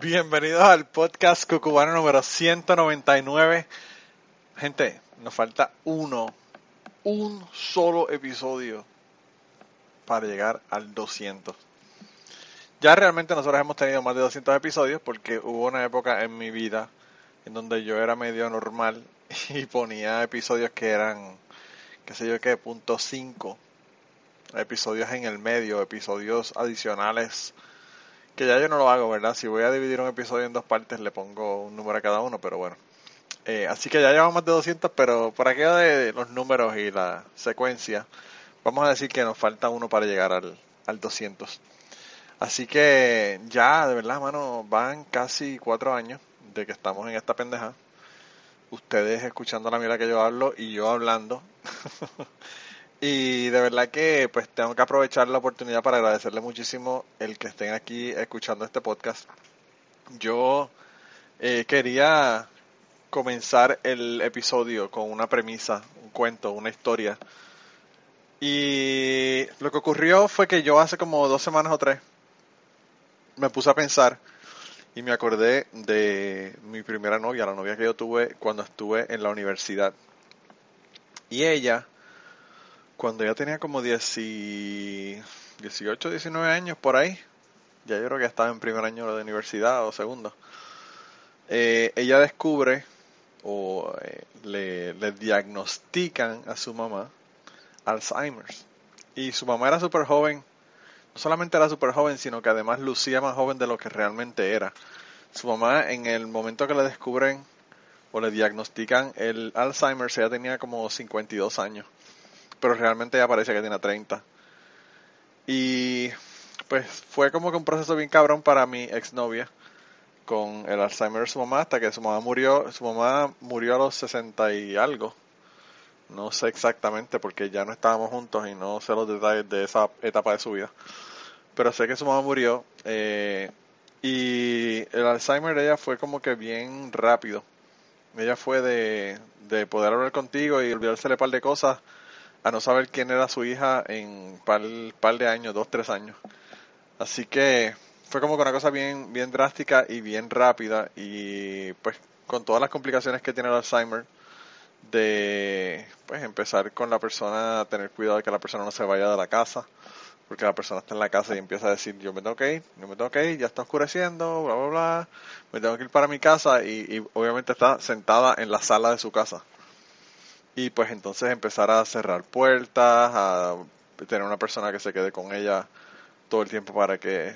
Bienvenidos al podcast cucubano número 199. Gente, nos falta uno, un solo episodio para llegar al 200. Ya realmente nosotros hemos tenido más de 200 episodios porque hubo una época en mi vida en donde yo era medio normal y ponía episodios que eran, qué sé yo qué, punto 5, episodios en el medio, episodios adicionales, que ya yo no lo hago, ¿verdad? Si voy a dividir un episodio en dos partes le pongo un número a cada uno, pero bueno. Eh, así que ya llevamos más de 200, pero por aquello de los números y la secuencia, vamos a decir que nos falta uno para llegar al, al 200. Así que ya, de verdad, mano, van casi cuatro años de que estamos en esta pendeja ustedes escuchando la mierda que yo hablo y yo hablando. y de verdad que pues tengo que aprovechar la oportunidad para agradecerle muchísimo el que estén aquí escuchando este podcast. Yo eh, quería comenzar el episodio con una premisa, un cuento, una historia. Y lo que ocurrió fue que yo hace como dos semanas o tres me puse a pensar y me acordé de mi primera novia, la novia que yo tuve cuando estuve en la universidad. Y ella, cuando ya tenía como 18, 19 años por ahí, ya yo creo que estaba en primer año de universidad o segundo, eh, ella descubre o eh, le, le diagnostican a su mamá Alzheimer's. Y su mamá era súper joven, no solamente era súper joven, sino que además lucía más joven de lo que realmente era. Su mamá, en el momento que le descubren o le diagnostican el Alzheimer, ella tenía como 52 años, pero realmente ya parece que tiene 30. Y pues fue como que un proceso bien cabrón para mi exnovia con el Alzheimer de su mamá hasta que su mamá murió, su mamá murió a los 60 y algo. No sé exactamente porque ya no estábamos juntos y no sé los detalles de esa etapa de su vida. Pero sé que su mamá murió. Eh, y el Alzheimer de ella fue como que bien rápido. Ella fue de, de poder hablar contigo y olvidársele un par de cosas a no saber quién era su hija en par, par de años, dos, tres años. Así que fue como que una cosa bien, bien drástica y bien rápida y pues con todas las complicaciones que tiene el Alzheimer de pues empezar con la persona a tener cuidado de que la persona no se vaya de la casa porque la persona está en la casa y empieza a decir yo me tengo que ir, yo me tengo que ir, ya está oscureciendo, bla bla bla, me tengo que ir para mi casa y, y obviamente está sentada en la sala de su casa y pues entonces empezar a cerrar puertas, a tener una persona que se quede con ella todo el tiempo para que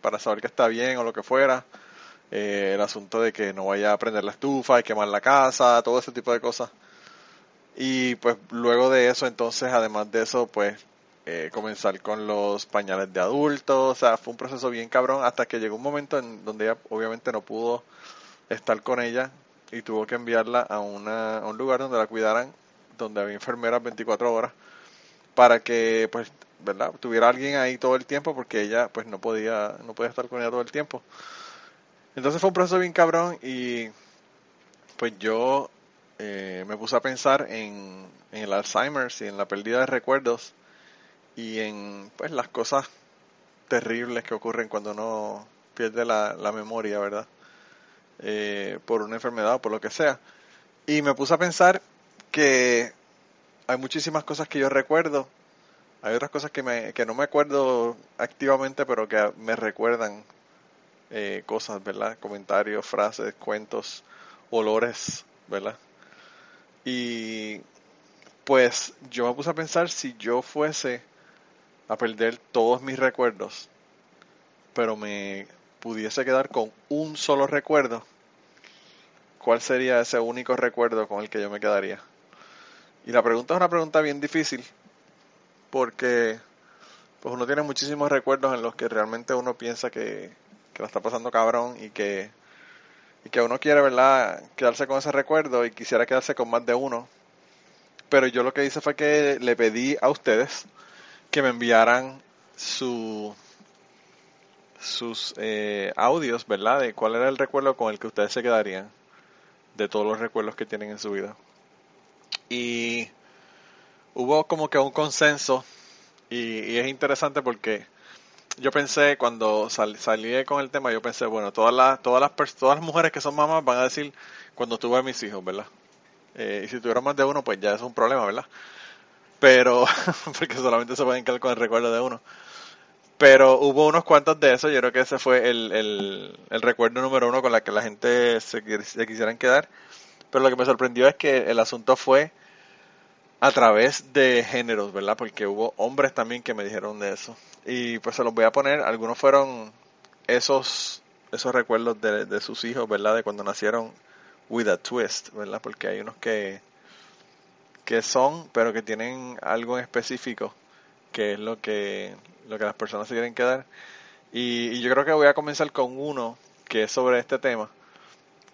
para saber que está bien o lo que fuera. Eh, el asunto de que no vaya a prender la estufa y quemar la casa, todo ese tipo de cosas. Y pues luego de eso, entonces, además de eso, pues eh, comenzar con los pañales de adultos, o sea, fue un proceso bien cabrón hasta que llegó un momento en donde ella obviamente no pudo estar con ella y tuvo que enviarla a, una, a un lugar donde la cuidaran, donde había enfermeras 24 horas, para que pues, ¿verdad? Tuviera alguien ahí todo el tiempo porque ella pues no podía, no podía estar con ella todo el tiempo. Entonces fue un proceso bien cabrón y pues yo eh, me puse a pensar en, el Alzheimer y en la pérdida de recuerdos y en pues las cosas terribles que ocurren cuando uno pierde la, memoria, ¿verdad? Eh, por una enfermedad o por lo que sea. Y me puse a pensar que hay muchísimas cosas que yo recuerdo, hay otras cosas que, me, que no me acuerdo activamente, pero que me recuerdan eh, cosas, ¿verdad? Comentarios, frases, cuentos, olores, ¿verdad? Y pues yo me puse a pensar si yo fuese a perder todos mis recuerdos, pero me pudiese quedar con un solo recuerdo, ¿cuál sería ese único recuerdo con el que yo me quedaría? Y la pregunta es una pregunta bien difícil, porque pues uno tiene muchísimos recuerdos en los que realmente uno piensa que, que la está pasando cabrón y que, y que uno quiere, ¿verdad?, quedarse con ese recuerdo y quisiera quedarse con más de uno. Pero yo lo que hice fue que le pedí a ustedes que me enviaran su, sus eh, audios, ¿verdad? De cuál era el recuerdo con el que ustedes se quedarían de todos los recuerdos que tienen en su vida. Y hubo como que un consenso y, es interesante porque yo pensé cuando salí con el tema, yo pensé, bueno, todas las, todas las, todas las mujeres que son mamás van a decir cuando tuve a mis hijos, ¿verdad? Eh, y si tuvieron más de uno, pues ya es un problema, ¿verdad? Pero, porque solamente se pueden quedar con el recuerdo de uno. Pero hubo unos cuantos de esos, yo creo que ese fue el, el, recuerdo número uno con la que la gente se, se quisieran quedar. Pero lo que me sorprendió es que el asunto fue a través de géneros, ¿verdad? Porque hubo hombres también que me dijeron de eso. Y pues se los voy a poner, algunos fueron esos, esos recuerdos de, de sus hijos, ¿verdad? De cuando nacieron with a twist, ¿verdad? Porque hay unos que, que son, pero que tienen algo en específico, que es lo que lo que las personas se quieren quedar. Y, yo creo que voy a comenzar con uno que es sobre este tema,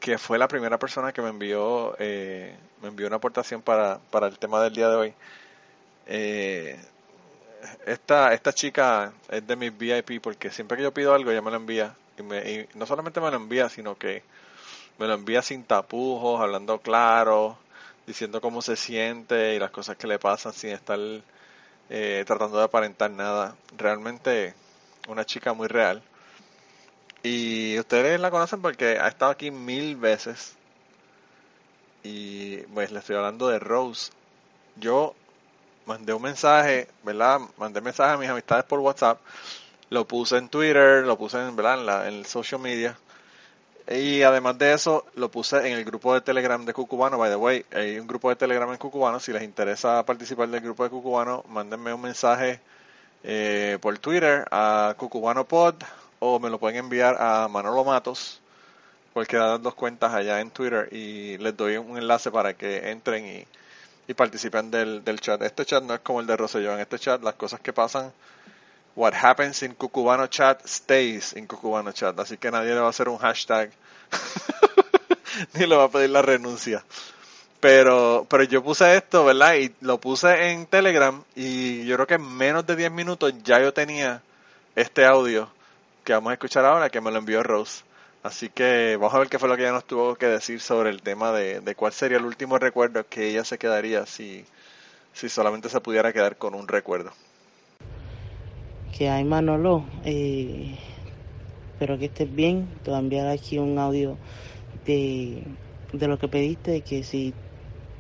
que fue la primera persona que me envió, eh, me envió una aportación para, para el tema del día de hoy. Eh, esta, esta chica es de mis VIP porque siempre que yo pido algo ella me lo envía. Y, me, y no solamente me lo envía, sino que me lo envía sin tapujos, hablando claro, diciendo cómo se siente y las cosas que le pasan sin estar eh, tratando de aparentar nada. Realmente una chica muy real. Y ustedes la conocen porque ha estado aquí mil veces. Y pues le estoy hablando de Rose. Yo mandé un mensaje, ¿verdad? Mandé mensaje a mis amistades por WhatsApp. Lo puse en Twitter, lo puse en, ¿verdad? en, en el social media. Y además de eso, lo puse en el grupo de Telegram de Cucubano. By the way, hay un grupo de Telegram en Cucubano. Si les interesa participar del grupo de Cucubano, mándenme un mensaje eh, por Twitter a Cucubano Pod o me lo pueden enviar a Manolo Matos, cualquiera de las dos cuentas allá en Twitter y les doy un enlace para que entren y, y participen del, del chat. Este chat no es como el de Rosellón. Este chat las cosas que pasan What happens in Cucubano chat stays in Cucubano chat. Así que nadie le va a hacer un hashtag ni le va a pedir la renuncia. Pero, pero yo puse esto, ¿verdad? Y lo puse en Telegram y yo creo que en menos de 10 minutos ya yo tenía este audio que vamos a escuchar ahora que me lo envió Rose. Así que vamos a ver qué fue lo que ella nos tuvo que decir sobre el tema de, de cuál sería el último recuerdo que ella se quedaría si, si solamente se pudiera quedar con un recuerdo que hay Manolo. Eh, espero que estés bien. Te voy a enviar aquí un audio de, de lo que pediste, de que si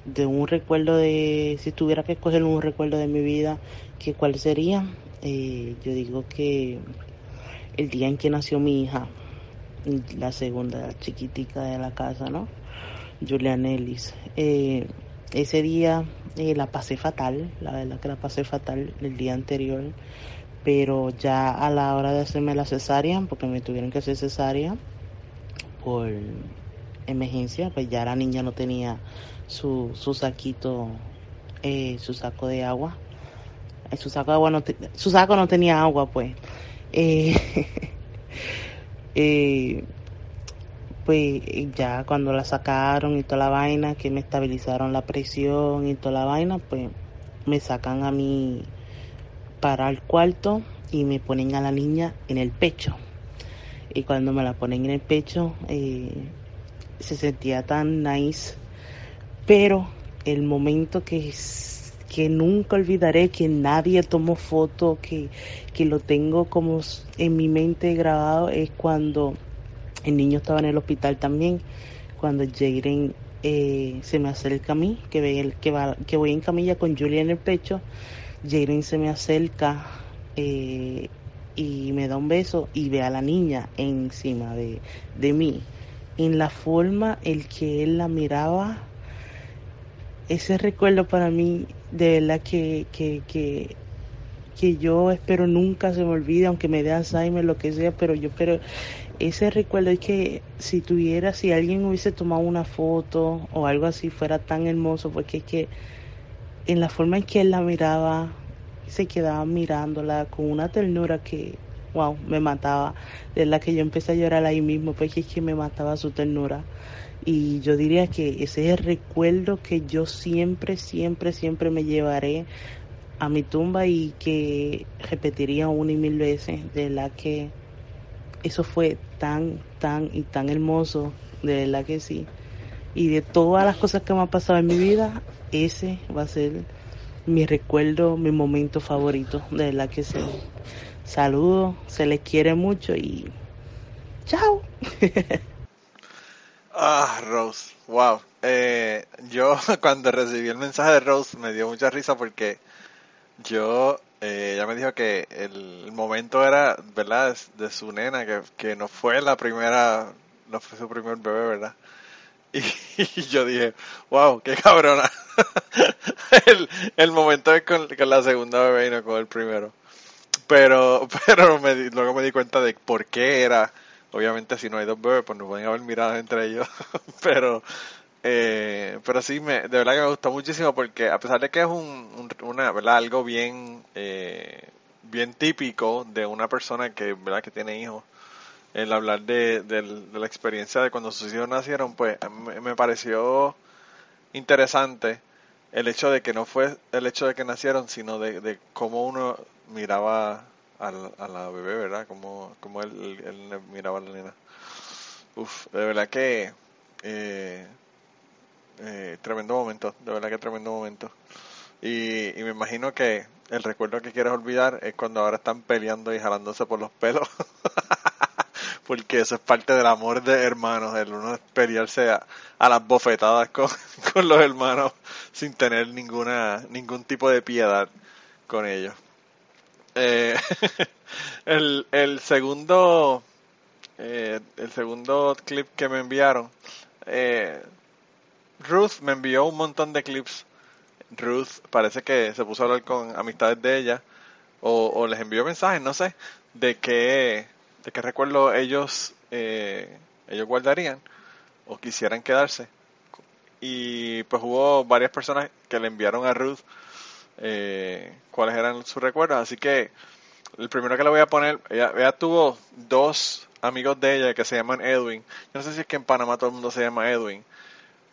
de un recuerdo de, si tuviera que escoger un recuerdo de mi vida, que cuál sería. Eh, yo digo que el día en que nació mi hija, la segunda chiquitica de la casa, ¿no? Julian Ellis. Eh, ese día la pasé fatal, la verdad que la pasé fatal el día anterior pero ya a la hora de hacerme la cesárea, porque me tuvieron que hacer cesárea por emergencia, pues ya la niña no tenía su, su saquito, eh, su saco de agua. Eh, su saco de agua no su saco no tenía agua, pues. Eh, pues ya cuando la sacaron y toda la vaina, que me estabilizaron la presión y toda la vaina, pues me sacan a mí para el cuarto y me ponen a la niña en el pecho. Y cuando me la ponen en el pecho, eh, se sentía tan nice. Pero el momento que, que nunca olvidaré, que nadie tomó foto, que, que lo tengo como en mi mente grabado, es cuando el niño estaba en el hospital también, cuando Jaden eh, se me acerca a mí, que, ve que, va, que voy en camilla con Julia en el pecho Jalen se me acerca eh, y me da un beso y ve a la niña encima de, de mí. En la forma el que él la miraba, ese recuerdo para mí, de verdad que, que, que, que yo espero nunca se me olvide, aunque me dé Alzheimer, lo que sea, pero yo espero ese recuerdo es que si tuviera, si alguien hubiese tomado una foto o algo así, fuera tan hermoso, porque es que en la forma en que él la miraba, se quedaban mirándola con una ternura que, wow, me mataba. De la que yo empecé a llorar ahí mismo, porque es que me mataba su ternura. Y yo diría que ese es el recuerdo que yo siempre, siempre, siempre me llevaré a mi tumba y que repetiría una y mil veces. De la que eso fue tan, tan y tan hermoso. De la que sí. Y de todas las cosas que me han pasado en mi vida, ese va a ser mi recuerdo, mi momento favorito. De la que sí. Saludos, se les quiere mucho y chao. Ah, Rose, wow. Eh, yo cuando recibí el mensaje de Rose me dio mucha risa porque yo, eh, ella me dijo que el momento era, ¿verdad?, de su nena, que, que no fue la primera, no fue su primer bebé, ¿verdad? Y, yo dije, wow, qué cabrona. el, el momento es con, con, la segunda bebé y no con el primero. Pero, pero me, luego me di cuenta de por qué era Obviamente si no hay dos bebés, pues no pueden haber miradas entre ellos. pero eh, pero sí, me, de verdad que me gustó muchísimo porque a pesar de que es un, una, ¿verdad? algo bien eh, bien típico de una persona que, ¿verdad? que tiene hijos, el hablar de, la experiencia de cuando sus hijos nacieron, pues me, pareció interesante el hecho de que no fue el hecho de que nacieron, sino de, de cómo uno miraba a la, bebé, ¿verdad? Como, como él, él, miraba a la nena. Uf, de verdad que eh, eh, tremendo momento, de verdad que tremendo momento. Y, y me imagino que el recuerdo que quieres olvidar es cuando ahora están peleando y jalándose por los pelos. Porque eso es parte del amor de hermanos, el uno pelearse a, a las bofetadas con, los hermanos sin tener ninguna ningún tipo de piedad con ellos. Eh, el, el segundo eh, el segundo clip que me enviaron eh, Ruth me envió un montón de clips Ruth parece que se puso a hablar con amistades de ella o, les envió mensajes no sé de qué de qué recuerdo ellos ellos guardarían o quisieran quedarse y pues hubo varias personas que le enviaron a Ruth eh, cuáles eran sus recuerdos. Así que el primero que le voy a poner, ella, tuvo dos amigos de ella que se llaman Edwin. Yo no sé si es que en Panamá todo el mundo se llama Edwin,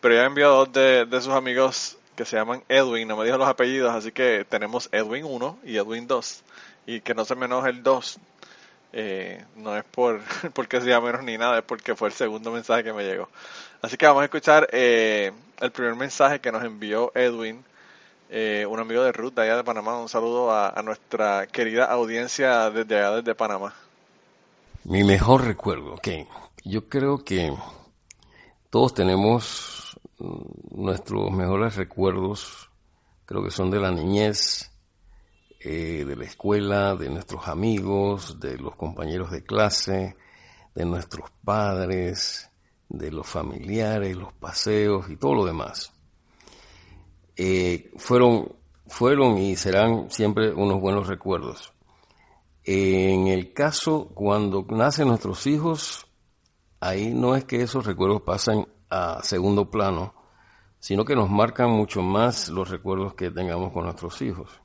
pero ella envió dos de, sus amigos que se llaman Edwin, no me dijo los apellidos, así que tenemos Edwin 1 y Edwin 2. Y que no se me enoje el 2. Eh, no es por porque sea menos ni nada, es porque fue el segundo mensaje que me llegó. Así que vamos a escuchar eh, el primer mensaje que nos envió Edwin eh, un amigo de Ruth de allá de Panamá. Un saludo a, nuestra querida audiencia desde allá, desde Panamá. Mi mejor recuerdo, ok. Yo creo que todos tenemos mm, nuestros mejores recuerdos, creo que son de la niñez, eh, de la escuela, de nuestros amigos, de los compañeros de clase, de nuestros padres, de los familiares, los paseos y todo lo demás. Eh, fueron, fueron y serán siempre unos buenos recuerdos. En el caso cuando nacen nuestros hijos, ahí no es que esos recuerdos pasen a segundo plano, sino que nos marcan mucho más los recuerdos que tengamos con nuestros hijos.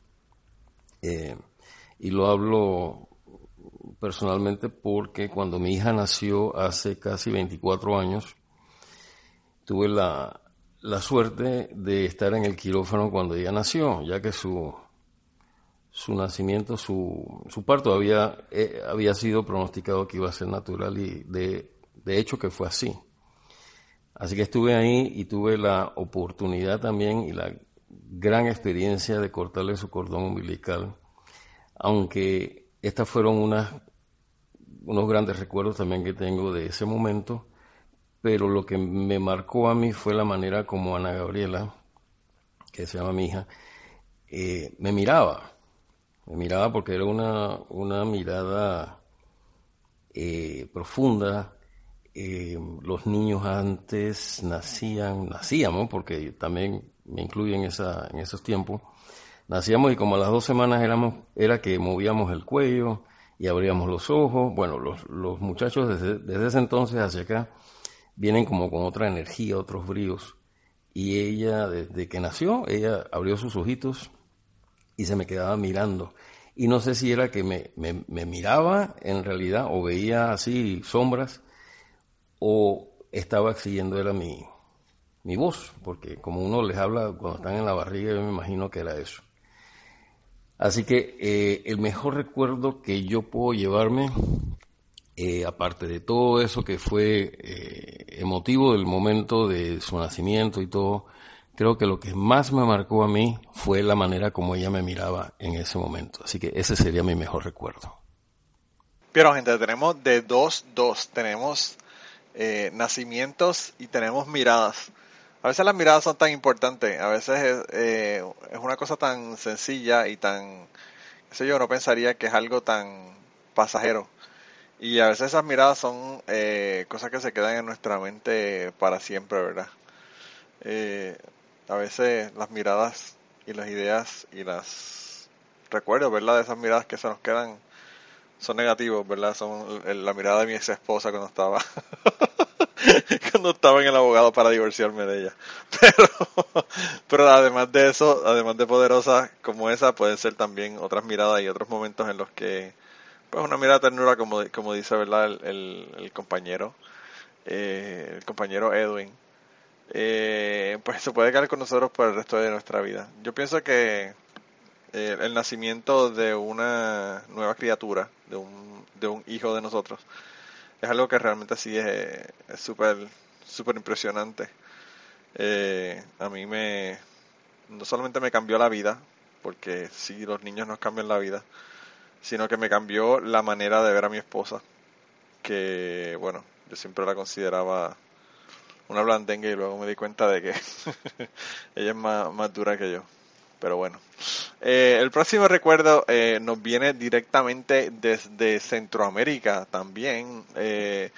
Eh, y lo hablo personalmente porque cuando mi hija nació hace casi 24 años, tuve la, la suerte de estar en el quirófano cuando ella nació, ya que su, su nacimiento, su, su parto había, eh, había sido pronosticado que iba a ser natural y de, de hecho que fue así. Así que estuve ahí y tuve la oportunidad también y la gran experiencia de cortarle su cordón umbilical, aunque estas fueron unos grandes recuerdos también que tengo de ese momento pero lo que me marcó a mí fue la manera como Ana Gabriela, que se llama mi hija, eh, me miraba. Me miraba porque era una, una mirada eh, profunda. Eh, los niños antes nacían, nacíamos, porque también me incluye en, esa, en esos tiempos, nacíamos y como a las dos semanas éramos, era que movíamos el cuello y abríamos los ojos. Bueno, los, los muchachos desde, desde ese entonces hacia acá vienen como con otra energía, otros bríos. Y ella, desde que nació, ella abrió sus ojitos y se me quedaba mirando. Y no sé si era que me, me, miraba en realidad o veía así sombras o estaba siguiendo era mi, mi voz, porque como uno les habla cuando están en la barriga, yo me imagino que era eso. Así que eh, el mejor recuerdo que yo puedo llevarme, eh, aparte de todo eso que fue eh, emotivo del momento de su nacimiento y todo, creo que lo que más me marcó a mí fue la manera como ella me miraba en ese momento. Así que ese sería mi mejor recuerdo. Pero gente, tenemos de dos, dos, tenemos nacimientos y tenemos miradas. A veces las miradas son tan importantes, a veces es, eh, es una cosa tan sencilla y tan, qué sé yo, no pensaría que es algo tan pasajero. Y a veces esas miradas son eh, cosas que se quedan en nuestra mente para siempre, ¿verdad? Eh, a veces las miradas y las ideas y las recuerdos, ¿verdad? De esas miradas que se nos quedan son negativos, ¿verdad? Son la mirada de mi ex esposa cuando estaba cuando estaba en el abogado para divorciarme de ella. Pero, pero además de eso, además de poderosas como esa, pueden ser también otras miradas y otros momentos en los que, pues una mirada ternura, como, como dice, ¿verdad? El, el, compañero, eh, el compañero Edwin, eh, pues se puede quedar con nosotros por el resto de nuestra vida. Yo pienso que eh, el nacimiento de una nueva criatura, de un, de un hijo de nosotros, es algo que realmente sí es súper súper impresionante. Eh, a mí me no solamente me cambió la vida, porque sí los niños nos cambian la vida, sino que me cambió la manera de ver a mi esposa, que bueno, yo siempre la consideraba una blandengue y luego me di cuenta de que ella es más, más dura que yo. Pero bueno, eh, el próximo recuerdo eh, nos viene directamente desde Centroamérica también. Eh,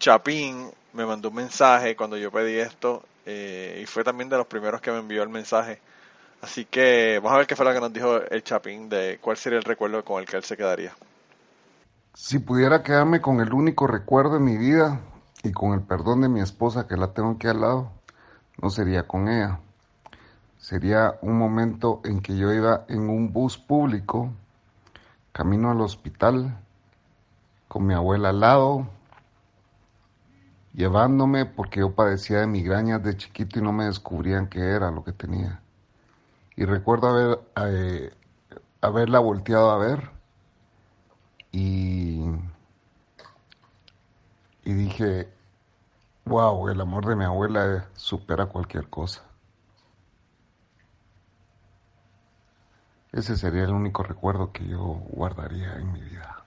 Chapín me mandó un mensaje cuando yo pedí esto y fue también de los primeros que me envió el mensaje. Así que vamos a ver qué fue lo que nos dijo el Chapín de cuál sería el recuerdo con el que él se quedaría. Si pudiera quedarme con el único recuerdo de mi vida y con el perdón de mi esposa que la tengo aquí al lado, no sería con ella sería un momento en que yo iba en un bus público, camino al hospital, con mi abuela al lado, llevándome porque yo padecía de migrañas de chiquito y no me descubrían qué era lo que tenía. Y recuerdo eh, haberla volteado a ver y, y dije, wow, el amor de mi abuela supera cualquier cosa. Ese sería el único recuerdo que yo guardaría en mi vida.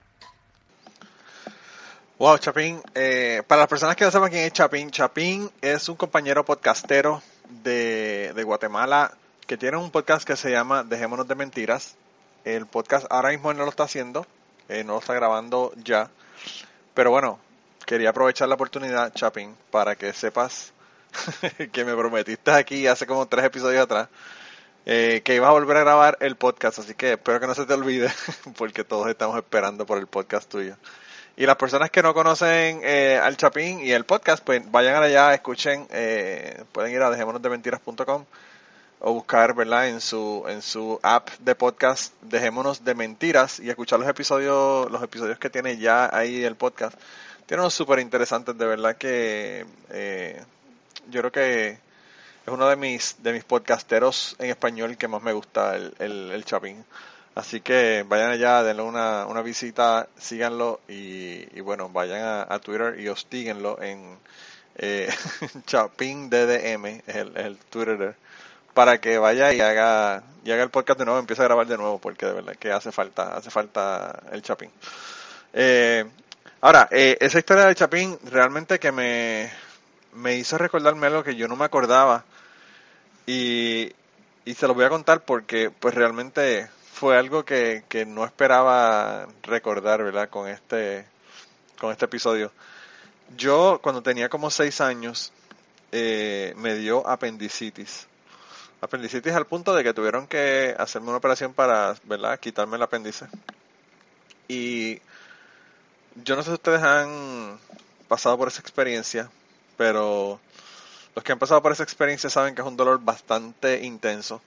Wow, Chapín. Eh, para las personas que no saben quién es Chapín, Chapín es un compañero podcastero de, Guatemala que tiene un podcast que se llama Dejémonos de Mentiras. El podcast ahora mismo no lo está haciendo, eh, no lo está grabando ya. Pero bueno, quería aprovechar la oportunidad, Chapín, para que sepas que me prometiste aquí hace como tres episodios atrás eh, que iba a volver a grabar el podcast, así que espero que no se te olvide, porque todos estamos esperando por el podcast tuyo. Y las personas que no conocen eh, al Chapín y el podcast, pues vayan allá, escuchen, eh, pueden ir a dejémonosdementiras.com o buscar, ¿verdad? En su en su app de podcast Dejémonos de Mentiras y escuchar los episodios los episodios que tiene ya ahí el podcast. Tiene unos súper interesantes, de verdad que yo creo que es uno de mis, de mis podcasteros en español que más me gusta, el, el, Chapín. Así que vayan allá, denle una, una visita, síganlo y, bueno, vayan a, Twitter y hostíguenlo en eh, Chapín DDM, es el, el Twitter, para que vaya y haga, y haga el podcast de nuevo, empiece a grabar de nuevo, porque de verdad que hace falta, hace falta el Chapín. Eh, ahora, eh, esa historia del Chapín realmente que me, me hizo recordarme algo que yo no me acordaba y, y se lo voy a contar porque pues realmente fue algo que, que no esperaba recordar, ¿verdad? Con este, con este episodio. Yo cuando tenía como seis años eh, me dio apendicitis. Apendicitis al punto de que tuvieron que hacerme una operación para, ¿verdad? Quitarme el apéndice. Y yo no sé si ustedes han pasado por esa experiencia, pero los que han pasado por esa experiencia saben que es un dolor bastante intenso.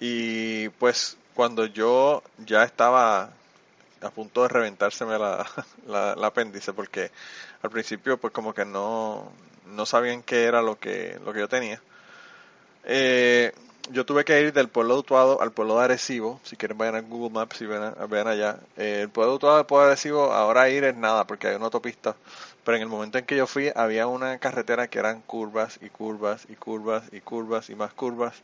Y pues cuando yo ya estaba a punto de reventárseme la, la, apéndice, porque al principio pues como que no, no sabían qué era lo que, lo que yo tenía. Eh, yo tuve que ir del pueblo de Utuado al pueblo de Arecibo. Si quieren vayan a Google Maps y vean, vean allá. Eh, el pueblo de Utuado al pueblo de Arecibo, ahora ir es nada porque hay una autopista. Pero en el momento en que yo fui había una carretera que eran curvas y curvas y curvas y curvas y más curvas.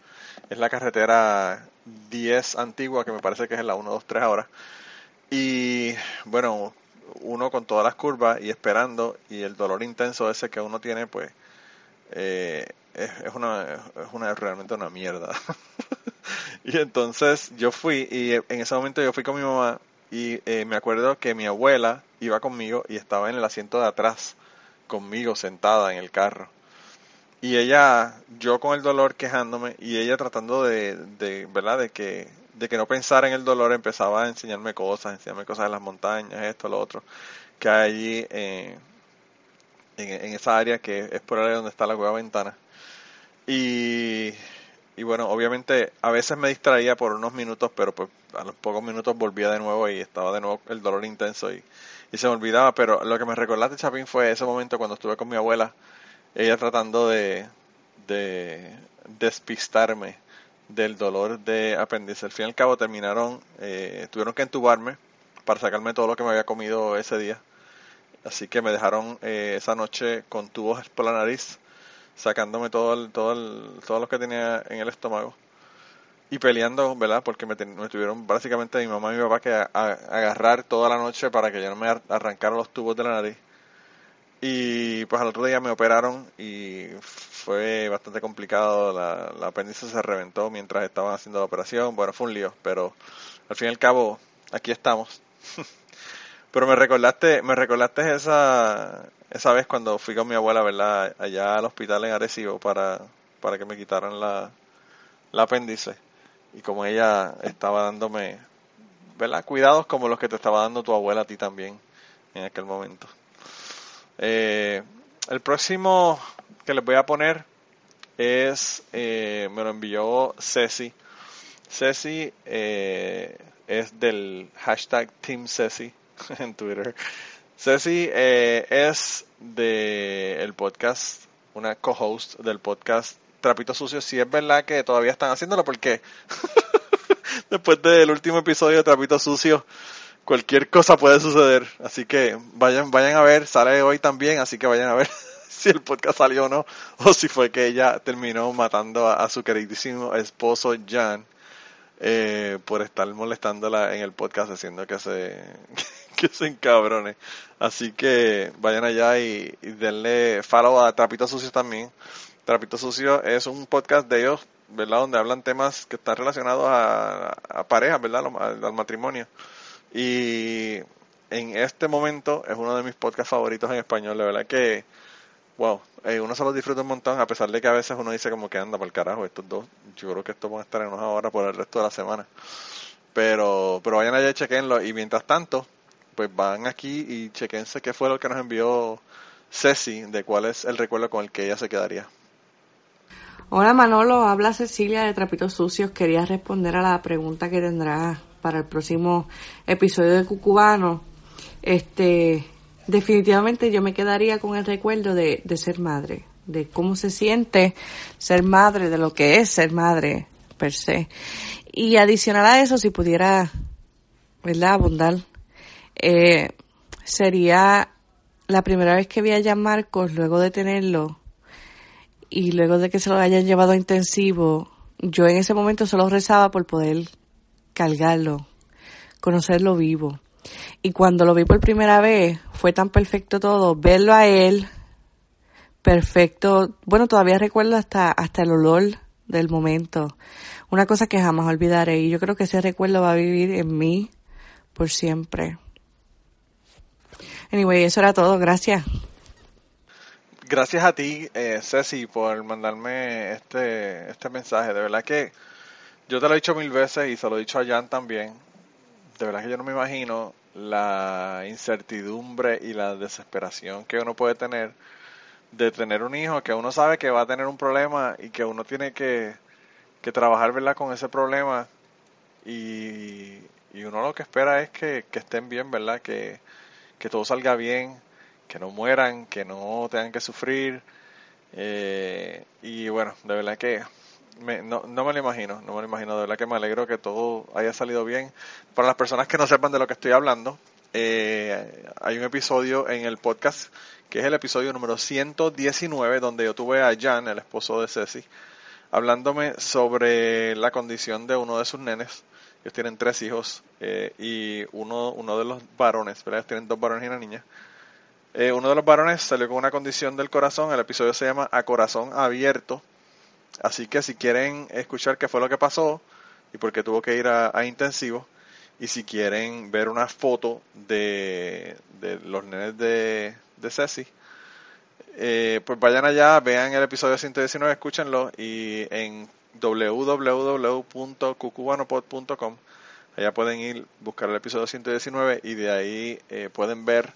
Es la carretera 10 antigua que me parece que es la 1, 2, 3 ahora. Y bueno, uno con todas las curvas y esperando y el dolor intenso ese que uno tiene pues eh, es, es, una, es una realmente una mierda. y entonces yo fui y en ese momento yo fui con mi mamá y eh, me acuerdo que mi abuela iba conmigo y estaba en el asiento de atrás conmigo sentada en el carro. Y ella, yo con el dolor quejándome y ella tratando de, de ¿verdad? De que, de que no pensara en el dolor, empezaba a enseñarme cosas, enseñarme cosas de las montañas, esto, lo otro, que hay allí eh, en, en, esa área que es por ahí donde está la cueva ventana. Y, y bueno, obviamente a veces me distraía por unos minutos, pero pues a los pocos minutos volvía de nuevo y estaba de nuevo el dolor intenso y, se me olvidaba. Pero lo que me recordaste, Chapín, fue ese momento cuando estuve con mi abuela, ella tratando de, de despistarme del dolor de apéndice. Al fin y al cabo terminaron, eh, tuvieron que entubarme para sacarme todo lo que me había comido ese día. Así que me dejaron eh, esa noche con tubos por la nariz sacándome todo el, todo el, todo lo que tenía en el estómago y peleando, ¿verdad? Porque me, me tuvieron básicamente mi mamá y mi papá que a, agarrar toda la noche para que yo no me arrancara los tubos de la nariz. Y pues al otro día me operaron y fue bastante complicado. La, la apéndice se reventó mientras estaban haciendo la operación. Bueno, fue un lío, pero al fin y al cabo, aquí estamos. pero me recordaste, me recordaste esa, esa vez cuando fui con mi abuela, ¿verdad? Allá al hospital en Arecibo para, para que me quitaran la, la apéndice. Y como ella estaba dándome, ¿verdad? Cuidados como los que te estaba dando tu abuela a ti también en aquel momento. Eh, el próximo que les voy a poner es, eh, me lo envió Ceci. Ceci eh, es del hashtag Team Ceci en Twitter. Ceci eh, es de el podcast, una co-host del podcast Trapito Sucio. Si es verdad que todavía están haciéndolo, porque después del último episodio de Trapito Sucio, cualquier cosa puede suceder. Así que vayan, vayan a ver, sale hoy también, así que vayan a ver si el podcast salió o no, o si fue que ella terminó matando a, a su queridísimo esposo Jan. Eh, por estar molestándola en el podcast haciendo que se que se encabrone. Así que vayan allá y, denle follow a Trapito Sucio también. Trapito Sucio es un podcast de ellos, ¿verdad? Donde hablan temas que están relacionados a, parejas, ¿verdad? Al, al, matrimonio. Y en este momento es uno de mis podcasts favoritos en español. La verdad que, wow, eh, uno se los disfruta un montón, a pesar de que a veces uno dice como que anda para el carajo, estos dos, yo creo que estos van a estar en una hora por el resto de la semana. Pero, pero vayan allá y chequenlo. Y mientras tanto, pues van aquí y chequense qué fue lo que nos envió Ceci, de cuál es el recuerdo con el que ella se quedaría. Hola Manolo, habla Cecilia de Trapitos Sucios. Quería responder a la pregunta que tendrá para el próximo episodio de Cucubano. Este, definitivamente yo me quedaría con el recuerdo de, de ser madre, de cómo se siente ser madre, de lo que es ser madre per se. Y adicional a eso, si pudiera, ¿verdad?, abundar eh, sería la primera vez que vi a Jan Marcos luego de tenerlo y luego de que se lo hayan llevado a intensivo, yo en ese momento solo rezaba por poder cargarlo, conocerlo vivo. Y cuando lo vi por primera vez, fue tan perfecto todo, verlo a él, perfecto, bueno, todavía recuerdo hasta, hasta el olor del momento, una cosa que jamás olvidaré y yo creo que ese recuerdo va a vivir en mí por siempre. Anyway, eso era todo. Gracias. Gracias a ti, eh, Ceci, por mandarme este, este mensaje. De verdad que yo te lo he dicho mil veces y se lo he dicho a Jan también. De verdad que yo no me imagino la incertidumbre y la desesperación que uno puede tener de tener un hijo que uno sabe que va a tener un problema y que uno tiene que, que trabajar ¿verdad? con ese problema y, y uno lo que espera es que, que estén bien, ¿verdad? Que, que todo salga bien, que no mueran, que no tengan que sufrir. Eh, y bueno, de verdad que me, no, no me lo imagino, no me lo imagino, de verdad que me alegro que todo haya salido bien. Para las personas que no sepan de lo que estoy hablando, eh, hay un episodio en el podcast que es el episodio número 119 donde yo tuve a Jan, el esposo de Ceci, hablándome sobre la condición de uno de sus nenes. Ellos tienen tres hijos eh, y uno, uno de los varones, ¿verdad? Ellos tienen dos varones y una niña. Eh, uno de los varones salió con una condición del corazón. El episodio se llama A Corazón Abierto. Así que si quieren escuchar qué fue lo que pasó y por qué tuvo que ir a, intensivo, y si quieren ver una foto de, de los nenes de, de Ceci, eh, pues vayan allá, vean el episodio 119, escúchenlo y en www.cucubanopod.com allá pueden ir, buscar el episodio 119 y de ahí eh, pueden ver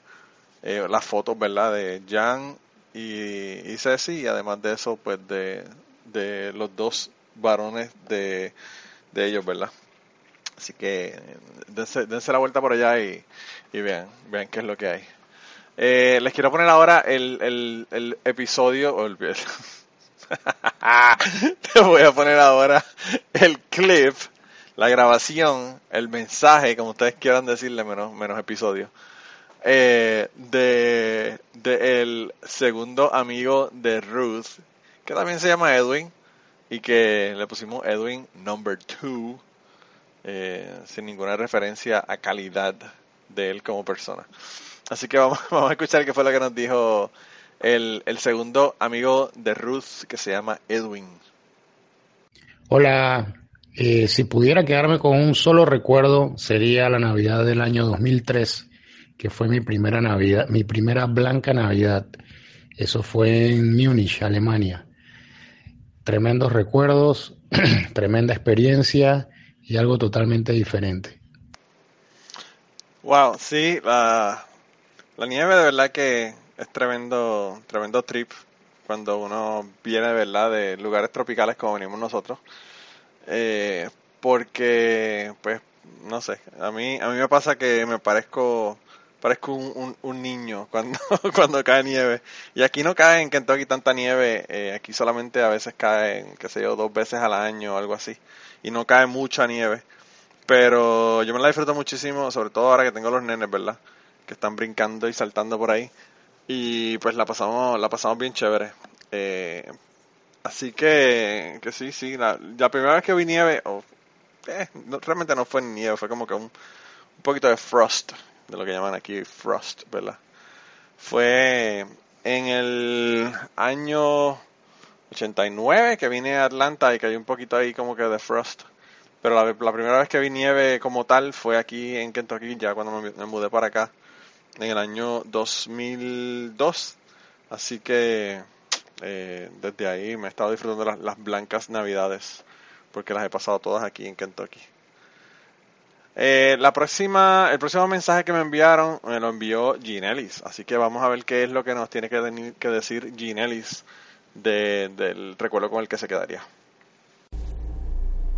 eh, las fotos, ¿verdad? De Jan y, y Ceci y además de eso, pues de, de los dos varones de, de ellos, ¿verdad? Así que dense, dense la vuelta por allá y, y vean, vean qué es lo que hay. Eh, les quiero poner ahora el, el, el episodio, o el, te voy a poner ahora el clip, la grabación, el mensaje, como ustedes quieran decirle, menos, menos episodio, eh, de, el segundo amigo de Ruth, que también se llama Edwin, y que le pusimos Edwin number two, eh, sin ninguna referencia a calidad de él como persona. Así que vamos, vamos a escuchar qué fue lo que nos dijo el, el segundo amigo de Ruth que se llama Edwin. Hola, eh, si pudiera quedarme con un solo recuerdo sería la Navidad del año 2003, que fue mi primera Navidad, mi primera blanca Navidad. Eso fue en Múnich, Alemania. Tremendos recuerdos, tremenda experiencia y algo totalmente diferente. Wow, sí, la, la nieve de verdad que es tremendo, tremendo trip cuando uno viene verdad de lugares tropicales como venimos nosotros. Eh, porque, pues, no sé, a mí, a mí me pasa que me parezco, parezco un, un, un niño cuando, cuando cae nieve. Y aquí no cae en Kentucky tanta nieve, eh, aquí solamente a veces cae, qué sé yo, dos veces al año o algo así. Y no cae mucha nieve. Pero yo me la disfruto muchísimo, sobre todo ahora que tengo los nenes, ¿verdad? Que están brincando y saltando por ahí. Y pues la pasamos, la pasamos bien chévere. Eh, así que, que sí, sí, la, primera vez que vi nieve, eh, realmente no fue nieve, fue como que un, un poquito de frost, de lo que llaman aquí frost, ¿verdad? Fue en el año 89 que vine a Atlanta y cayó un poquito ahí como que de frost. Pero la, primera vez que vi nieve como tal fue aquí en Kentucky, ya cuando me mudé para acá, en el año 2002. Así que eh, desde ahí me he estado disfrutando las, las blancas navidades, porque las he pasado todas aquí en Kentucky. Eh, la próxima, el próximo mensaje que me enviaron me lo envió Ginelis, así que vamos a ver qué es lo que nos tiene que, de- que decir Ginelis de, del recuerdo con el que se quedaría.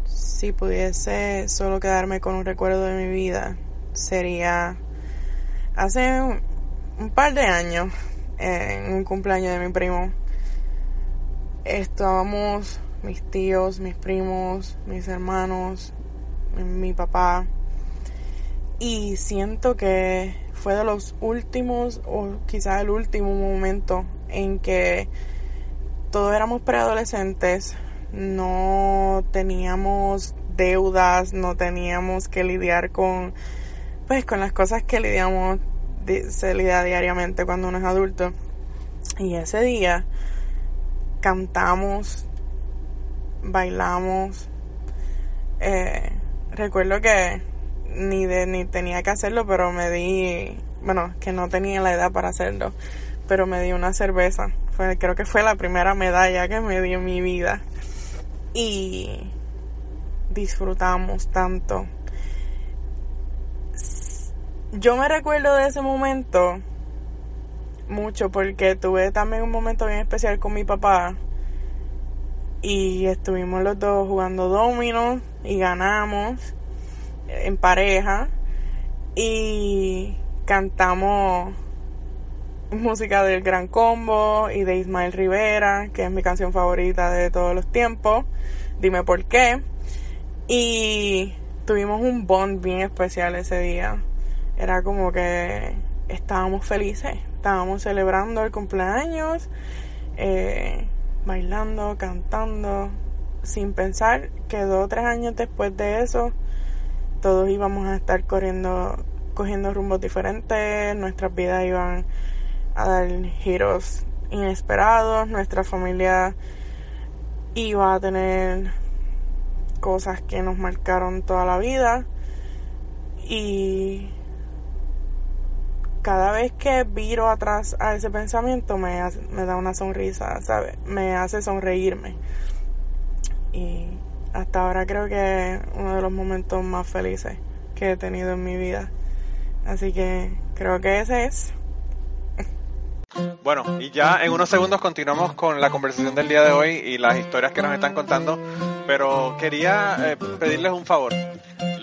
Si pudiese solo quedarme con un recuerdo de mi vida, sería hace un, par de años, en un cumpleaños de mi primo, estábamos mis tíos, mis primos, mis hermanos, mi papá, y siento que fue de los últimos, o quizás el último momento en que todos éramos preadolescentes, no teníamos deudas, no teníamos que lidiar con, pues, con las cosas que lidiamos, di- se lidia diariamente cuando uno es adulto. Y ese día cantamos, bailamos. Eh, recuerdo que ni de, ni tenía que hacerlo, pero me di, bueno, que no tenía la edad para hacerlo, pero me di una cerveza. Fue, creo que fue la primera medalla que me di en mi vida. Y disfrutamos tanto. Yo me recuerdo de ese momento mucho porque tuve también un momento bien especial con mi papá y estuvimos los dos jugando dominos y ganamos en pareja y cantamos música del Gran Combo y de Ismael Rivera, que es mi canción favorita de todos los tiempos. Dime por qué. Y tuvimos un bond bien especial ese día. Era como que estábamos felices, estábamos celebrando el cumpleaños, eh, bailando, cantando, sin pensar que dos o tres años después de eso, todos íbamos a estar corriendo, cogiendo rumbos diferentes, nuestras vidas iban a dar giros inesperados, nuestra familia iba a tener cosas que nos marcaron toda la vida y cada vez que viro atrás a ese pensamiento me, me da una sonrisa, ¿sabes? Me hace sonreírme. Y hasta ahora creo que es uno de los momentos más felices que he tenido en mi vida. Así que creo que ese es. Bueno, y ya en unos segundos continuamos con la conversación del día de hoy y las historias que nos están contando, pero quería eh, pedirles un favor.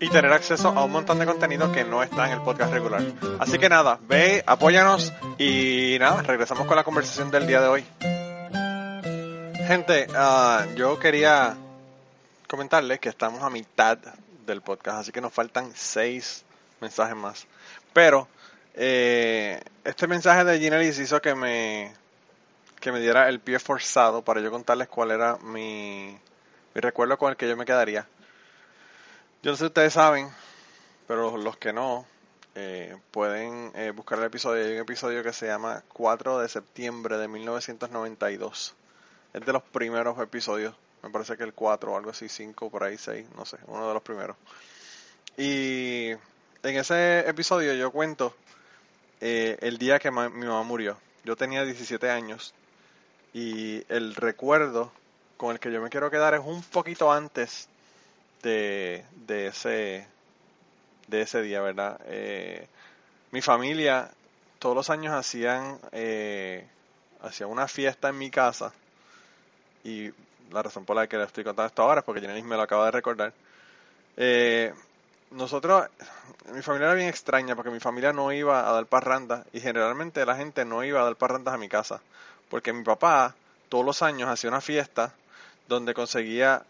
y tener acceso a un montón de contenido que no está en el podcast regular. Así que nada, ve, apóyanos y nada, regresamos con la conversación del día de hoy. Gente, ah, yo quería comentarles que estamos a mitad del podcast, así que nos faltan seis mensajes más. Pero eh, este mensaje de Ginelis hizo que me que me diera el pie forzado para yo contarles cuál era mi, mi recuerdo con el que yo me quedaría. Yo no sé si ustedes saben, pero los que no, eh, pueden eh, buscar el episodio. Hay un episodio que se llama 4 de septiembre de 1992. Es de los primeros episodios. Me parece que el 4 o algo así, 5 por ahí, 6, no sé, uno de los primeros. Y en ese episodio yo cuento eh, el día que mi mamá murió. Yo tenía 17 años y el recuerdo con el que yo me quiero quedar es un poquito antes de, de ese de ese día, ¿verdad? Eh, mi familia todos los años hacían eh, una fiesta en mi casa y la razón por la que le estoy contando esto ahora es porque Jenny me lo acaba de recordar. Eh, nosotros, mi familia era bien extraña porque mi familia no iba a dar parrandas y generalmente la gente no iba a dar parrandas a mi casa porque mi papá todos los años hacía una fiesta donde conseguía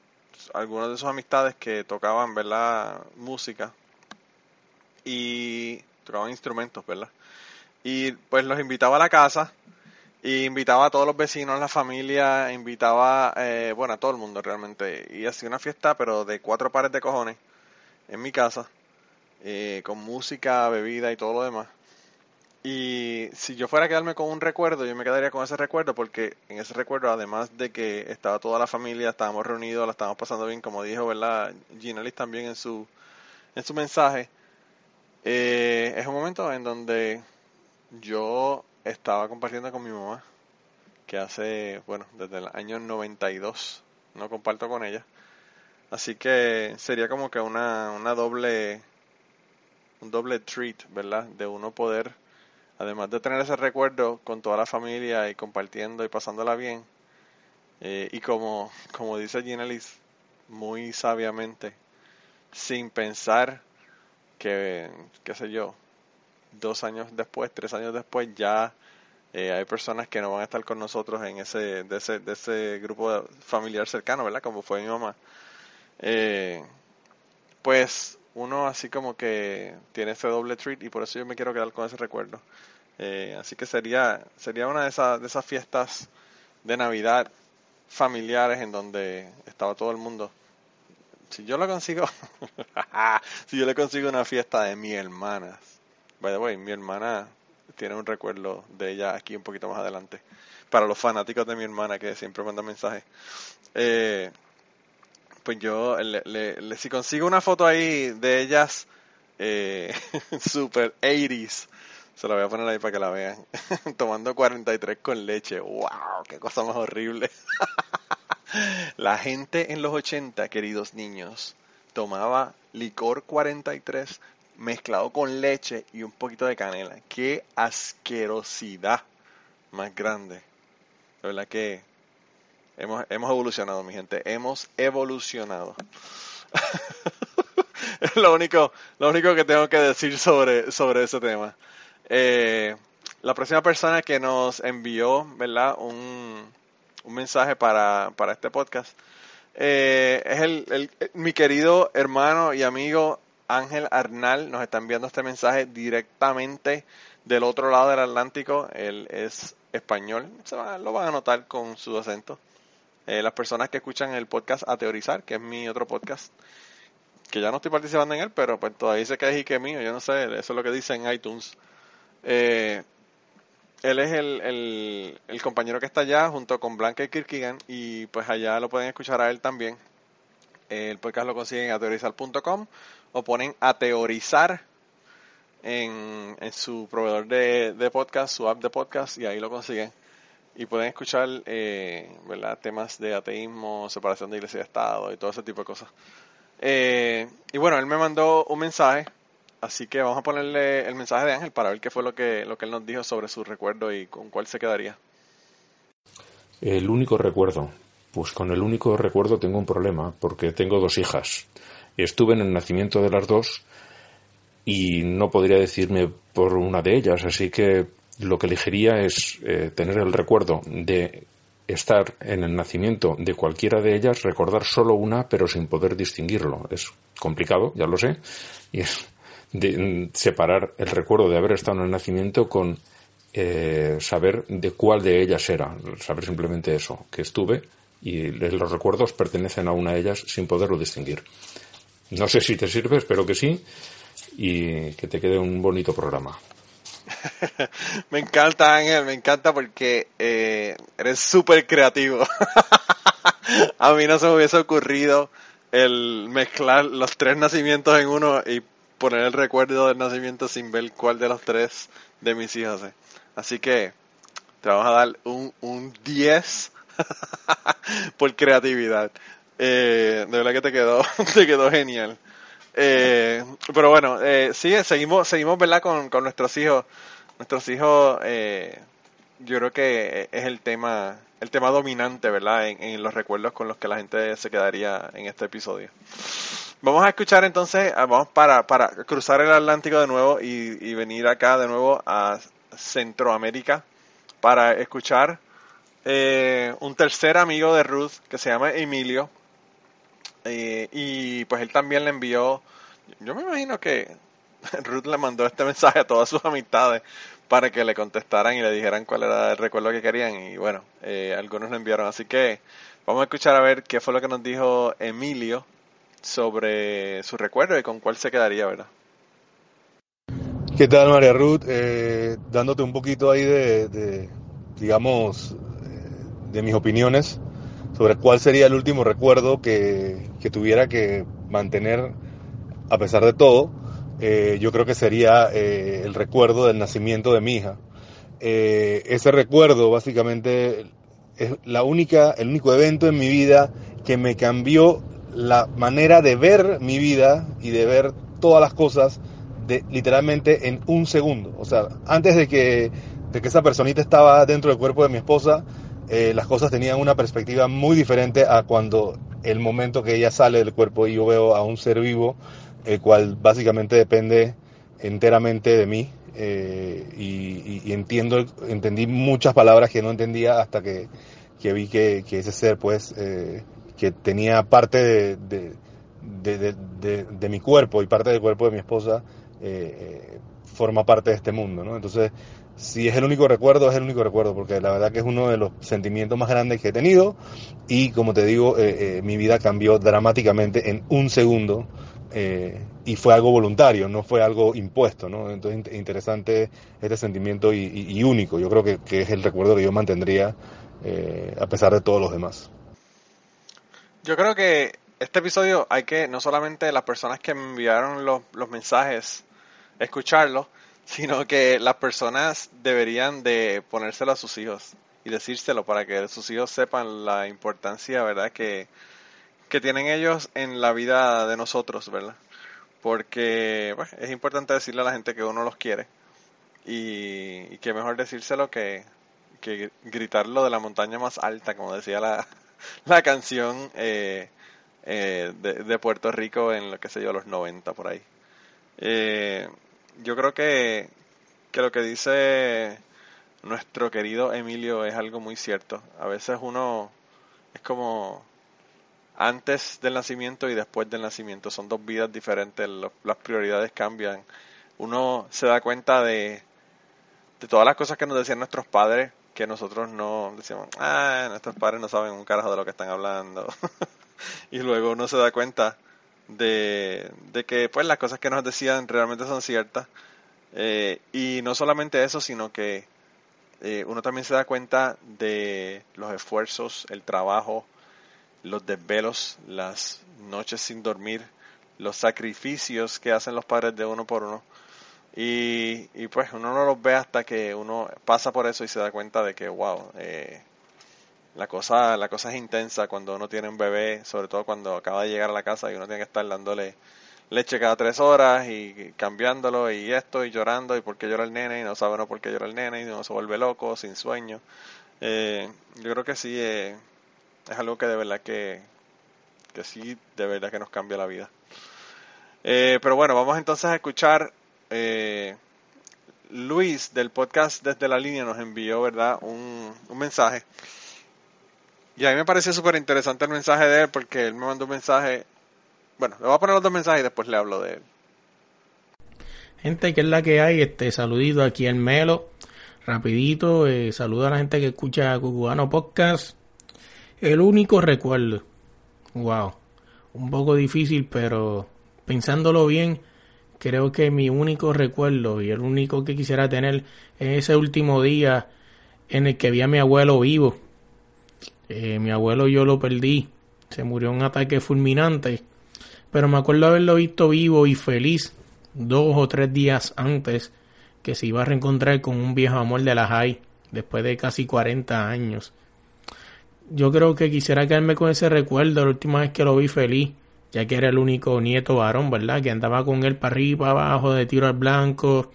algunas de sus amistades que tocaban, ¿verdad? Música y tocaban instrumentos, ¿verdad? Y pues los invitaba a la casa y invitaba a todos los vecinos, la familia, invitaba, eh, bueno, a todo el mundo realmente. Y hacía una fiesta, pero de cuatro pares de cojones en mi casa, eh, con música, bebida y todo lo demás. Y si yo fuera a quedarme con un recuerdo, yo me quedaría con ese recuerdo porque en ese recuerdo, además de que estaba toda la familia, estábamos reunidos, la estábamos pasando bien, como dijo, ¿verdad? Ginalis también en su, en su mensaje, eh, es un momento en donde yo estaba compartiendo con mi mamá, que hace, bueno, desde el año 92 no comparto con ella. Así que sería como que una, una doble, un doble treat, ¿verdad? De uno poder además de tener ese recuerdo con toda la familia y compartiendo y pasándola bien, eh, y como, como dice Ginelis muy sabiamente, sin pensar que, qué sé yo, dos años después, tres años después, ya eh, hay personas que no van a estar con nosotros en ese, de ese, de ese grupo familiar cercano, ¿verdad? Como fue mi mamá. Eh, pues uno así como que tiene ese doble treat y por eso yo me quiero quedar con ese recuerdo. Eh, así que sería, sería una de esas, de esas fiestas de Navidad familiares en donde estaba todo el mundo. Si yo lo consigo, si yo le consigo una fiesta de mi hermana, by the way, mi hermana tiene un recuerdo de ella aquí un poquito más adelante. Para los fanáticos de mi hermana que siempre mandan mensajes. Eh, pues yo, le, le, si consigo una foto ahí de ellas eh, super 80s. Se la voy a poner ahí para que la vean. Tomando 43 con leche. ¡Wow! ¡Qué cosa más horrible! la gente en los 80, queridos niños, tomaba licor 43 mezclado con leche y un poquito de canela. ¡Qué asquerosidad más grande! La verdad que hemos, hemos evolucionado, mi gente. Hemos evolucionado. es lo único, lo único que tengo que decir sobre, sobre ese tema. Eh, la próxima persona que nos envió, ¿verdad? Un, un mensaje para, para este podcast eh, es el, el, mi querido hermano y amigo Ángel Arnal. Nos está enviando este mensaje directamente del otro lado del Atlántico. Él es español. Se va, lo van a notar con su acento. Eh, las personas que escuchan el podcast A Teorizar, que es mi otro podcast, que ya no estoy participando en él, pero pues todavía dice que es y que mío, yo no sé, eso es lo que dice en iTunes. Eh, él es el, el, compañero que está allá junto con Blanca y Kirkigan y pues allá lo pueden escuchar a él también. El podcast lo consiguen a teorizar.com o ponen a teorizar en, en su proveedor de, de, podcast, su app de podcast y ahí lo consiguen. Y pueden escuchar eh, ¿verdad? temas de ateísmo, separación de iglesia y Estado y todo ese tipo de cosas. Eh, y bueno, él me mandó un mensaje, así que vamos a ponerle el mensaje de Ángel para ver qué fue lo que, lo que él nos dijo sobre su recuerdo y con cuál se quedaría. El único recuerdo. Pues con el único recuerdo tengo un problema, porque tengo dos hijas. Estuve en el nacimiento de las dos y no podría decirme por una de ellas, así que lo que elegiría es eh, tener el recuerdo de estar en el nacimiento de cualquiera de ellas, recordar solo una, pero sin poder distinguirlo. Es complicado, ya lo sé, y es de, mm, separar el recuerdo de haber estado en el nacimiento con eh, saber de cuál de ellas era, saber simplemente eso, que estuve y los recuerdos pertenecen a una de ellas sin poderlo distinguir. No sé si te sirve, espero que sí, y que te quede un bonito programa. me encanta, Ángel, me encanta porque eh, eres súper creativo. a mí no se me hubiese ocurrido el mezclar los tres nacimientos en uno y poner el recuerdo del nacimiento sin ver cuál de los tres de mis hijos. Así que te vamos a dar un, un 10 por creatividad. Eh, de verdad que te quedó, te quedó genial. Eh, pero bueno, eh, sí, seguimos, seguimos, ¿verdad? Con, con nuestros hijos. Nuestros hijos, eh, yo creo que es el tema, el tema dominante, ¿verdad? En, los recuerdos con los que la gente se quedaría en este episodio. Vamos a escuchar entonces, ah, vamos para, para cruzar el Atlántico de nuevo y, y venir acá de nuevo a Centroamérica para escuchar eh, un tercer amigo de Ruth que se llama Emilio eh, y pues él también le envió, yo me imagino que Ruth le mandó este mensaje a todas sus amistades para que le contestaran y le dijeran cuál era el recuerdo que querían y bueno, eh, algunos le enviaron. Así que vamos a escuchar a ver qué fue lo que nos dijo Emilio sobre su recuerdo y con cuál se quedaría, ¿verdad? ¿Qué tal María Ruth? Eh, dándote un poquito ahí de, de digamos, de mis opiniones sobre cuál sería el último recuerdo que, tuviera que mantener a pesar de todo, eh, yo creo que sería eh, el recuerdo del nacimiento de mi hija. Eh, ese recuerdo básicamente es la única, el único evento en mi vida que me cambió la manera de ver mi vida y de ver todas las cosas de, literalmente en un segundo. O sea, antes de que, de que esa personita estaba dentro del cuerpo de mi esposa, eh, las cosas tenían una perspectiva muy diferente a cuando el momento que ella sale del cuerpo y yo veo a un ser vivo, el cual básicamente depende enteramente de mí. Eh, y, entiendo, entendí muchas palabras que no entendía hasta que, vi que, ese ser, pues, eh, que tenía parte de, de, mi cuerpo y parte del cuerpo de mi esposa, forma parte de este mundo, ¿no? Entonces, si es el único recuerdo, es el único recuerdo, porque la verdad que es uno de los sentimientos más grandes que he tenido y como te digo, eh, eh, mi vida cambió dramáticamente en un segundo eh, y fue algo voluntario, no fue algo impuesto, ¿no? Entonces interesante este sentimiento y, único, yo creo que, es el recuerdo que yo mantendría a pesar de todos los demás. Yo creo que este episodio hay que, no solamente las personas que me enviaron los, los mensajes, escucharlo, sino que las personas deberían de ponérselo a sus hijos y decírselo para que sus hijos sepan la importancia, ¿verdad? Que, que tienen ellos en la vida de nosotros, ¿verdad? Porque pues, es importante decirle a la gente que uno los quiere y, que mejor decírselo que, que gritarlo de la montaña más alta, como decía la, la canción eh, eh, de, de, Puerto Rico en lo que sé yo, los 90 por ahí. Eh, yo creo que, que lo que dice nuestro querido Emilio es algo muy cierto. A veces uno es como antes del nacimiento y después del nacimiento. Son dos vidas diferentes, las prioridades cambian. Uno se da cuenta de, de todas las cosas que nos decían nuestros padres, que nosotros no decíamos, ah, nuestros padres no saben un carajo de lo que están hablando. y luego uno se da cuenta de, que pues las cosas que nos decían realmente son ciertas. Eh, y no solamente eso, sino que eh, uno también se da cuenta de los esfuerzos, el trabajo, los desvelos, las noches sin dormir, los sacrificios que hacen los padres de uno por uno. Y, y pues uno no los ve hasta que uno pasa por eso y se da cuenta de que, wow, eh, la cosa, la cosa es intensa cuando uno tiene un bebé, sobre todo cuando acaba de llegar a la casa y uno tiene que estar dándole leche cada tres horas y cambiándolo y esto y llorando y por qué llora el nene y no sabe uno por qué llora el nene y uno se vuelve loco, sin sueño. Eh, yo creo que sí eh, es algo que de verdad que, que sí, de verdad que nos cambia la vida. Eh, pero bueno, vamos entonces a escuchar. Luis del podcast Desde la Línea nos envió, ¿verdad? Un, un mensaje y a mí me pareció súper interesante el mensaje de él porque él me mandó un mensaje. Bueno, le voy a poner los dos mensajes y después le hablo de él. Gente, que es la que hay? Este saludito aquí en Melo. Rapidito, eh, saludo a la gente que escucha Cucubano Podcast. El único recuerdo. Wow. Un poco difícil, pero pensándolo bien, creo que mi único recuerdo y el único que quisiera tener es ese último día en el que vi a mi abuelo vivo eh, mi abuelo yo lo perdí, se murió en un ataque fulminante, pero me acuerdo haberlo visto vivo y feliz dos o tres días antes que se iba a reencontrar con un viejo amor de la high después de casi 40 años. Yo creo que quisiera quedarme con ese recuerdo la última vez que lo vi feliz, ya que era el único nieto varón, ¿verdad? Que andaba con él para arriba, para abajo, de tiro al blanco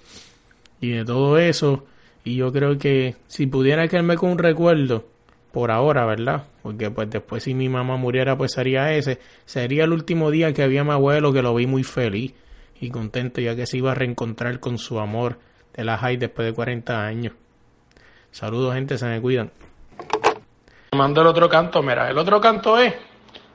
y de todo eso. Y yo creo que si pudiera quedarme con un recuerdo, por ahora, ¿verdad? Porque pues después si mi mamá muriera pues sería ese. Sería el último día que había mi abuelo que lo vi muy feliz y contento ya que se iba a reencontrar con su amor de la high después de 40 años. Saludos gente, se me cuidan. Mando el otro canto, mira, el otro canto es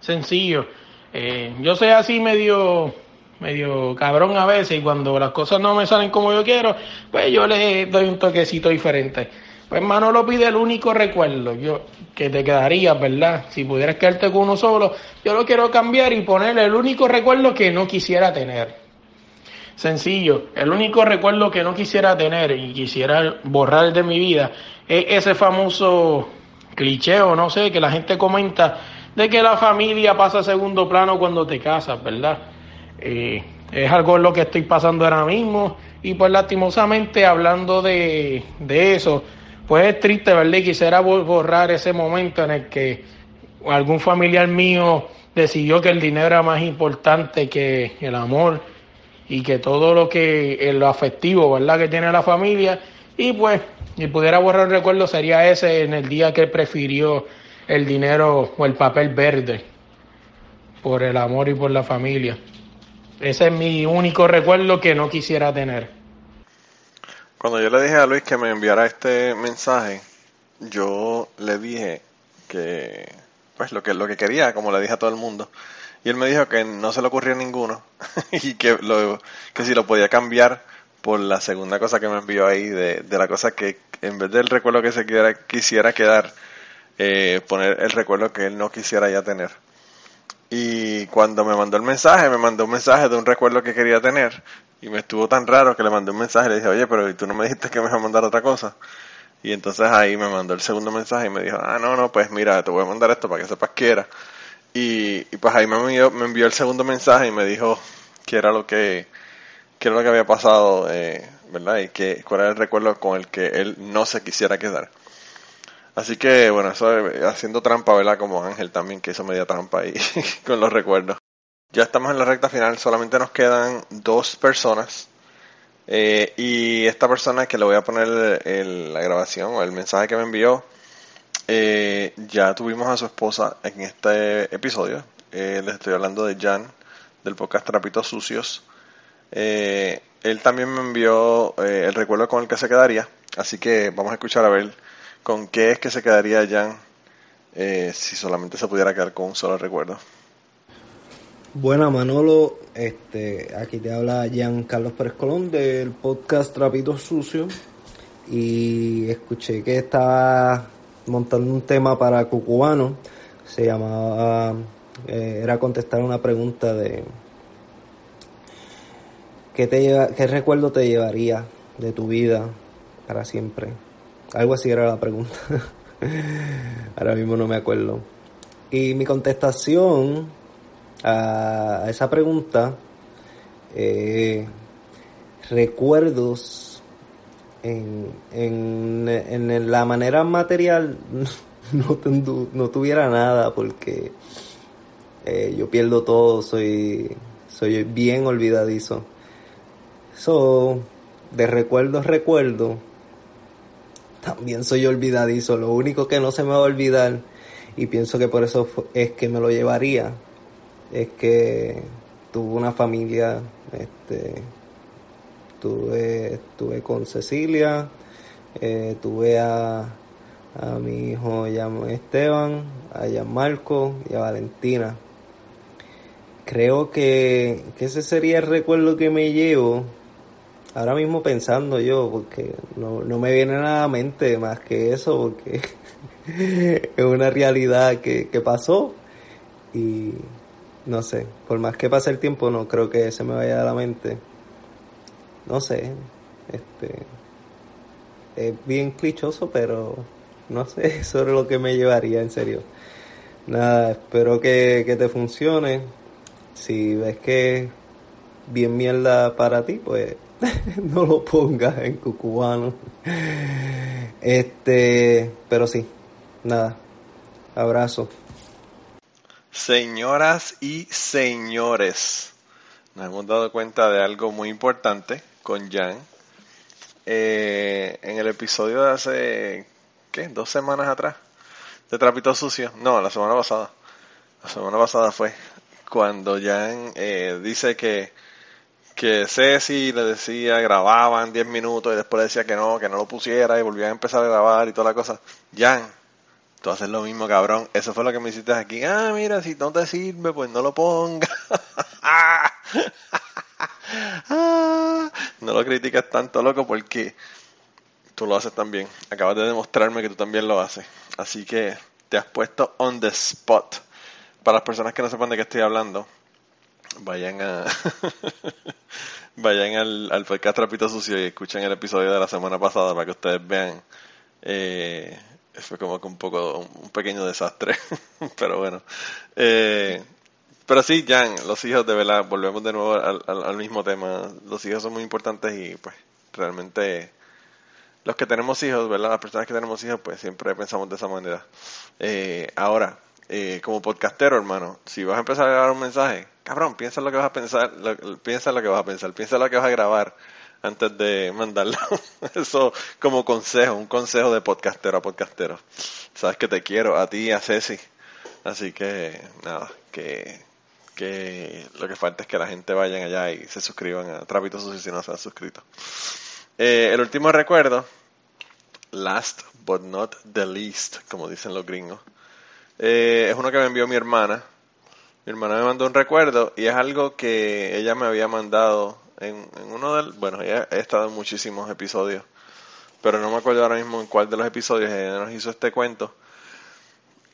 sencillo. Eh, yo soy así medio medio cabrón a veces y cuando las cosas no me salen como yo quiero, pues yo le doy un toquecito diferente. Pues lo pide el único recuerdo yo, que te quedaría, ¿verdad? Si pudieras quedarte con uno solo, yo lo quiero cambiar y ponerle el único recuerdo que no quisiera tener. Sencillo, el único recuerdo que no quisiera tener y quisiera borrar de mi vida es ese famoso cliché o no sé, que la gente comenta de que la familia pasa a segundo plano cuando te casas, ¿verdad? Eh, es algo en lo que estoy pasando ahora mismo y pues lastimosamente hablando de, de eso, pues es triste, ¿verdad? Y quisiera borrar ese momento en el que algún familiar mío decidió que el dinero era más importante que el amor y que todo lo que lo afectivo, ¿verdad? Que tiene la familia y pues si pudiera borrar el recuerdo sería ese en el día que prefirió el dinero o el papel verde por el amor y por la familia. Ese es mi único recuerdo que no quisiera tener. Cuando yo le dije a Luis que me enviara este mensaje, yo le dije que, pues lo que, lo que quería, como le dije a todo el mundo. Y él me dijo que no se le ocurrió ninguno y que, lo, que si lo podía cambiar por la segunda cosa que me envió ahí, de, de la cosa que en vez del recuerdo que se quisiera, quisiera quedar, eh, poner el recuerdo que él no quisiera ya tener. Y cuando me mandó el mensaje, me mandó un mensaje de un recuerdo que quería tener. Y me estuvo tan raro que le mandé un mensaje y le dije, oye, pero tú no me dijiste que me iba a mandar otra cosa. Y entonces ahí me mandó el segundo mensaje y me dijo, ah, no, no, pues mira, te voy a mandar esto para que sepas que era. Y, y pues ahí me envió, me envió el segundo mensaje y me dijo qué era lo que, qué era lo que había pasado, eh, ¿verdad? Y que, cuál era el recuerdo con el que él no se quisiera quedar. Así que, bueno, eso eh, haciendo trampa, ¿verdad? Como Ángel también, que hizo media trampa ahí con los recuerdos. Ya estamos en la recta final, solamente nos quedan dos personas. Eh, y esta persona que le voy a poner el- la grabación o el mensaje que me envió, eh, ya tuvimos a su esposa en este episodio. Eh, les estoy hablando de Jan, del podcast Trapitos Sucios. Eh, él también me envió eh, el recuerdo con el que se quedaría. Así que vamos a escuchar a ver con qué es que se quedaría Jan eh, si solamente se pudiera quedar con un solo recuerdo. Buena Manolo, este, aquí te habla Jean Carlos Pérez Colón del podcast Trapitos Sucios y escuché que estaba montando un tema para Cucubano, se llamaba, eh, era contestar una pregunta de ¿qué, te lleva, ¿qué recuerdo te llevaría de tu vida para siempre? Algo así era la pregunta, ahora mismo no me acuerdo. Y mi contestación a esa pregunta, eh, recuerdos en, en, en la manera material no, no tuviera nada porque eh, yo pierdo todo, soy, soy bien olvidadizo. So, de recuerdo recuerdo, también soy olvidadizo. Lo único que no se me va a olvidar, y pienso que por eso es que me lo llevaría, es que tuve una familia, este, tuve, estuve con Cecilia, eh, tuve a, a mi hijo Esteban, a Gianmarco y a Valentina. Creo que, que ese sería el recuerdo que me llevo ahora mismo pensando yo, porque no, no me viene nada a mente más que eso, porque es una realidad que, que pasó y no sé, por más que pase el tiempo no creo que se me vaya a la mente. No sé, este es bien clichoso, pero no sé, es lo que me llevaría en serio. Nada, espero que, que te funcione. Si ves que bien mierda para ti, pues no lo pongas en cucubano. Este, pero sí, nada. Abrazo. Señoras y señores, nos hemos dado cuenta de algo muy importante con Jan. Eh, en el episodio de hace, ¿qué? Dos semanas atrás, de Trapito Sucio. No, la semana pasada. La semana pasada fue cuando Jan eh, dice que, que Ceci le decía, grababan 10 minutos y después le decía que no, que no lo pusiera y volvían a empezar a grabar y toda la cosa. Jan, Tú haces lo mismo, cabrón. Eso fue lo que me hiciste aquí. Ah, mira, si no te sirve, pues no lo pongas. Ah, no lo criticas tanto, loco, porque tú lo haces también. Acabas de demostrarme que tú también lo haces. Así que te has puesto on the spot. Para las personas que no sepan de qué estoy hablando, vayan a vayan al, al podcast Trapito Sucio y escuchen el episodio de la semana pasada para que ustedes vean eh, fue como que un poco un pequeño desastre pero bueno. Eh, pero sí Jan los hijos de verdad volvemos de nuevo al, mismo tema. Los hijos son muy importantes y pues realmente los que tenemos hijos verdad las personas que tenemos hijos pues siempre pensamos de esa manera. Eh, ahora eh, como podcastero, hermano, si vas a empezar a grabar un mensaje, cabrón, piensa lo que vas a pensar, lo, piensa lo que vas a pensar, piensa lo que vas a grabar antes de mandarlo. Eso como consejo, un consejo de podcastero a podcastero. Sabes que te quiero, a ti y a Ceci. Así que, nada, que, que lo que falta es que la gente vayan allá y se suscriban a Trapito Sucio si no se han suscrito. Eh, el último recuerdo, last but not the least, como dicen los gringos. Eh, es uno que me envió mi hermana. Mi hermana me mandó un recuerdo y es algo que ella me había mandado en, en uno del... Bueno, ella ha estado en muchísimos episodios, pero no me acuerdo ahora mismo en cuál de los episodios nos hizo este cuento.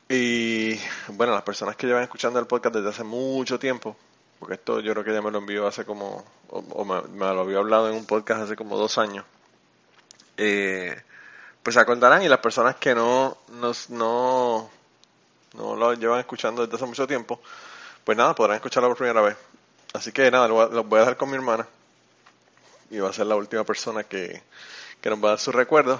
Y bueno, las personas que llevan escuchando el podcast desde hace mucho tiempo, porque esto yo creo que ella me lo envió hace como, o, o me, me, lo había hablado en un podcast hace como dos años, eh, pues se acordarán y las personas que no, nos, no, no lo llevan escuchando desde hace mucho tiempo, pues nada, podrán escucharlo por primera vez. Así que nada, los voy a dejar con mi hermana y va a ser la última persona que, que nos va a dar sus recuerdos.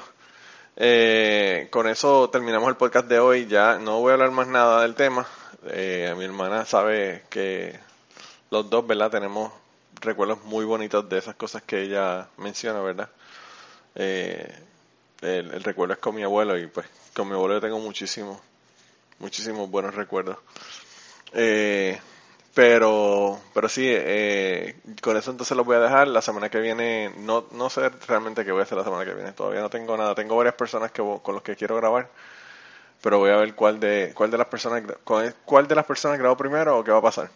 Eh, con eso terminamos el podcast de hoy. Ya no voy a hablar más nada del tema. Eh, mi hermana sabe que los dos, ¿verdad? Tenemos recuerdos muy bonitos de esas cosas que ella menciona, ¿verdad? Eh, el, recuerdo es con mi abuelo y pues con mi abuelo yo tengo muchísimos, muchísimos buenos recuerdos. Eh, pero, pero sí, eh, con eso entonces lo voy a dejar. La semana que viene, no, no sé realmente qué voy a hacer la semana que viene. Todavía no tengo nada. Tengo varias personas que con los que quiero grabar, pero voy a ver cuál de cuál de las personas cuál de las personas grabo primero o qué va a pasar.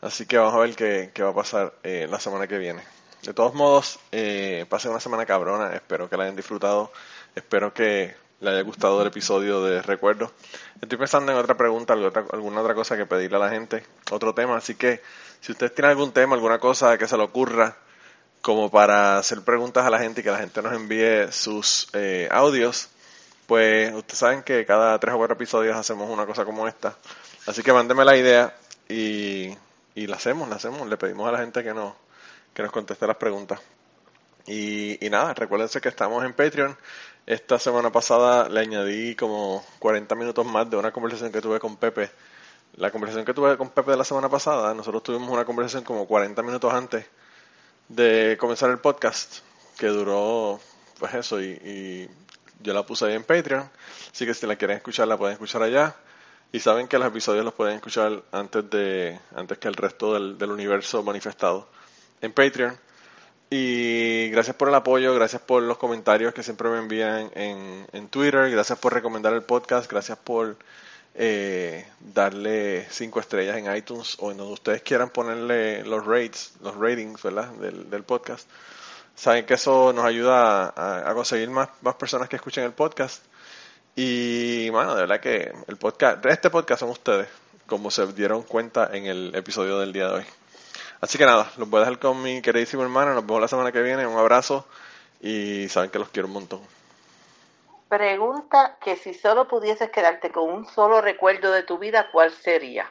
Así que vamos a ver qué, qué va a pasar eh, la semana que viene. De todos modos, eh, pasen una semana cabrona. Espero que la hayan disfrutado. Espero que le haya gustado el episodio de recuerdo. Estoy pensando en otra pregunta, alguna otra cosa que pedirle a la gente, otro tema. Así que si ustedes tienen algún tema, alguna cosa que se le ocurra, como para hacer preguntas a la gente y que la gente nos envíe sus eh, audios, pues ustedes saben que cada tres o cuatro episodios hacemos una cosa como esta. Así que mándenme la idea y, y la hacemos, la hacemos. Le pedimos a la gente que nos, que nos conteste las preguntas. Y, y nada, recuérdense que estamos en Patreon. Esta semana pasada le añadí como 40 minutos más de una conversación que tuve con Pepe. La conversación que tuve con Pepe de la semana pasada, nosotros tuvimos una conversación como 40 minutos antes de comenzar el podcast, que duró, pues eso, y, yo la puse ahí en Patreon. Así que si la quieren escuchar, la pueden escuchar allá. Y saben que los episodios los pueden escuchar antes de antes que el resto del, del universo manifestado en Patreon. Y gracias por el apoyo, gracias por los comentarios que siempre me envían en, en Twitter, gracias por recomendar el podcast, gracias por eh, darle cinco estrellas en iTunes o en donde ustedes quieran ponerle los rates, los ratings, ¿verdad? Del, del podcast. Saben que eso nos ayuda a, conseguir más, más personas que escuchen el podcast. Y bueno, de verdad que el podcast, este podcast son ustedes, como se dieron cuenta en el episodio del día de hoy. Así que nada, los voy a dejar con mi queridísimo hermano. Nos vemos la semana que viene. Un abrazo y saben que los quiero un montón. Pregunta que si solo pudieses quedarte con un solo recuerdo de tu vida, ¿cuál sería?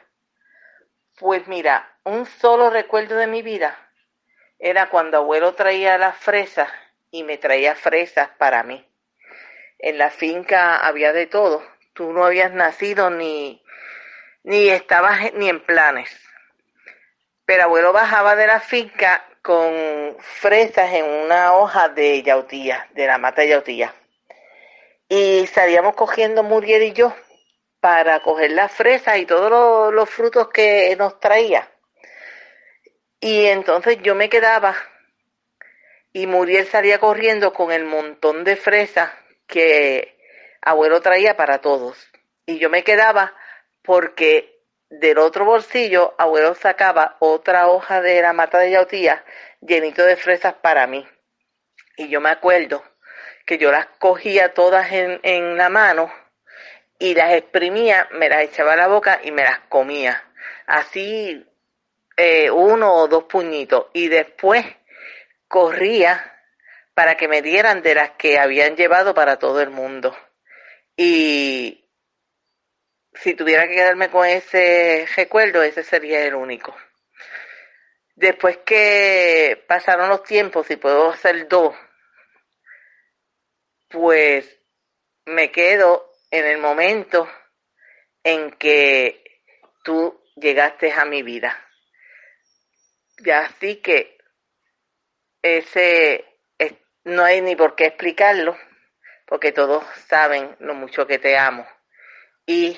Pues mira, un solo recuerdo de mi vida era cuando abuelo traía las fresas y me traía fresas para mí. En la finca había de todo. Tú no habías nacido ni, ni estabas ni en planes pero abuelo bajaba de la finca con fresas en una hoja de yautía, de la mata yautía. Y salíamos cogiendo Muriel y yo para coger las fresas y todos los, frutos que nos traía. Y entonces yo me quedaba y Muriel salía corriendo con el montón de fresas que abuelo traía para todos. Y yo me quedaba porque del otro bolsillo, abuelo sacaba otra hoja de la mata de yautía llenito de fresas para mí. Y yo me acuerdo que yo las cogía todas en, en la mano y las exprimía, me las echaba a la boca y me las comía. Así eh, uno o dos puñitos. Y después corría para que me dieran de las que habían llevado para todo el mundo. Y si tuviera que quedarme con ese recuerdo, ese sería el único. Después que pasaron los tiempos y puedo hacer dos, pues me quedo en el momento en que tú llegaste a mi vida. Ya así que ese no hay ni por qué explicarlo, porque todos saben lo mucho que te amo. Y